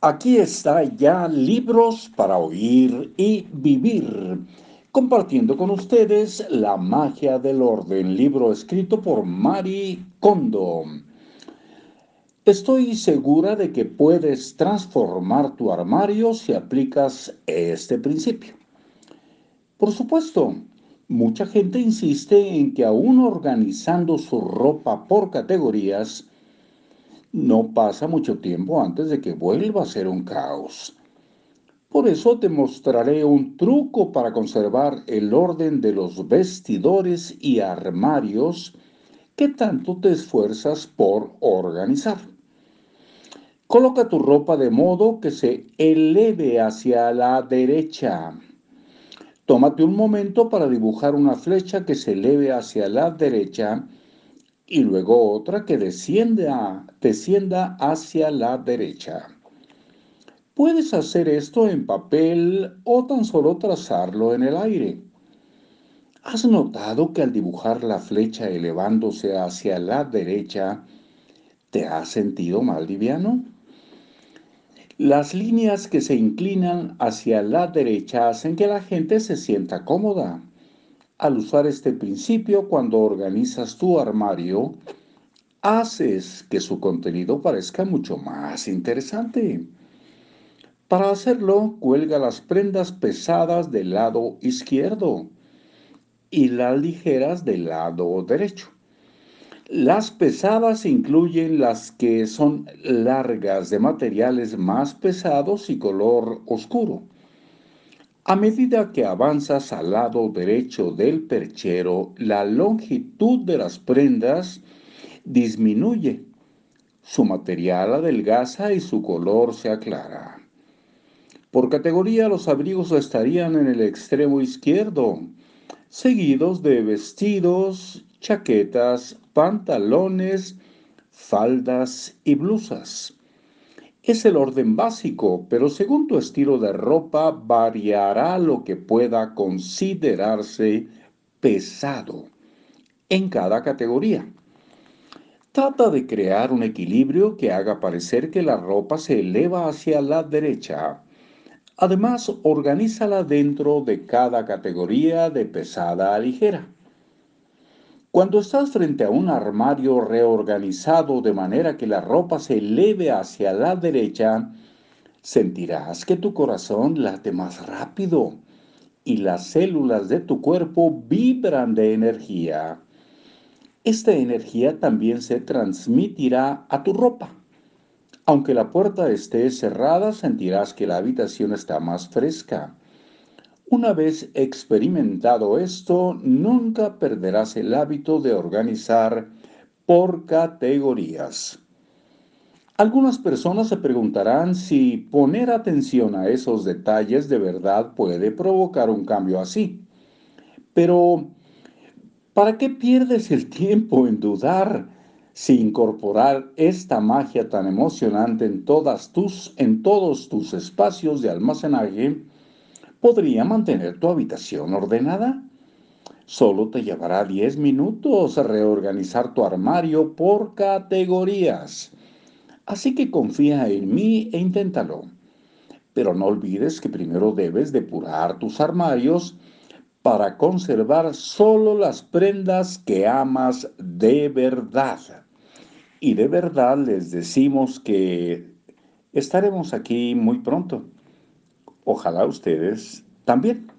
Aquí está ya Libros para Oír y Vivir, compartiendo con ustedes La magia del orden, libro escrito por Mari Kondo. Estoy segura de que puedes transformar tu armario si aplicas este principio. Por supuesto, mucha gente insiste en que aún organizando su ropa por categorías, no pasa mucho tiempo antes de que vuelva a ser un caos. Por eso te mostraré un truco para conservar el orden de los vestidores y armarios que tanto te esfuerzas por organizar. Coloca tu ropa de modo que se eleve hacia la derecha. Tómate un momento para dibujar una flecha que se eleve hacia la derecha y luego otra que descienda, descienda hacia la derecha. Puedes hacer esto en papel o tan solo trazarlo en el aire. ¿Has notado que al dibujar la flecha elevándose hacia la derecha, te has sentido más liviano? Las líneas que se inclinan hacia la derecha hacen que la gente se sienta cómoda. Al usar este principio, cuando organizas tu armario, haces que su contenido parezca mucho más interesante. Para hacerlo, cuelga las prendas pesadas del lado izquierdo y las ligeras del lado derecho. Las pesadas incluyen las que son largas de materiales más pesados y color oscuro. A medida que avanzas al lado derecho del perchero, la longitud de las prendas disminuye. Su material adelgaza y su color se aclara. Por categoría, los abrigos estarían en el extremo izquierdo, seguidos de vestidos, chaquetas, pantalones, faldas y blusas. Es el orden básico, pero según tu estilo de ropa variará lo que pueda considerarse pesado en cada categoría. Trata de crear un equilibrio que haga parecer que la ropa se eleva hacia la derecha. Además, organízala dentro de cada categoría de pesada a ligera. Cuando estás frente a un armario reorganizado de manera que la ropa se eleve hacia la derecha, sentirás que tu corazón late más rápido y las células de tu cuerpo vibran de energía. Esta energía también se transmitirá a tu ropa. Aunque la puerta esté cerrada, sentirás que la habitación está más fresca una vez experimentado esto, nunca perderás el hábito de organizar por categorías. Algunas personas se preguntarán si poner atención a esos detalles de verdad puede provocar un cambio así. Pero, ¿para qué pierdes el tiempo en dudar si incorporar esta magia tan emocionante en, todos tus espacios de almacenaje podría mantener tu habitación ordenada. Solo te llevará 10 minutos reorganizar tu armario por categorías. Así que confía en mí e inténtalo. Pero no olvides que primero debes depurar tus armarios para conservar solo las prendas que amas de verdad. Y de verdad les decimos que estaremos aquí muy pronto. Ojalá ustedes también.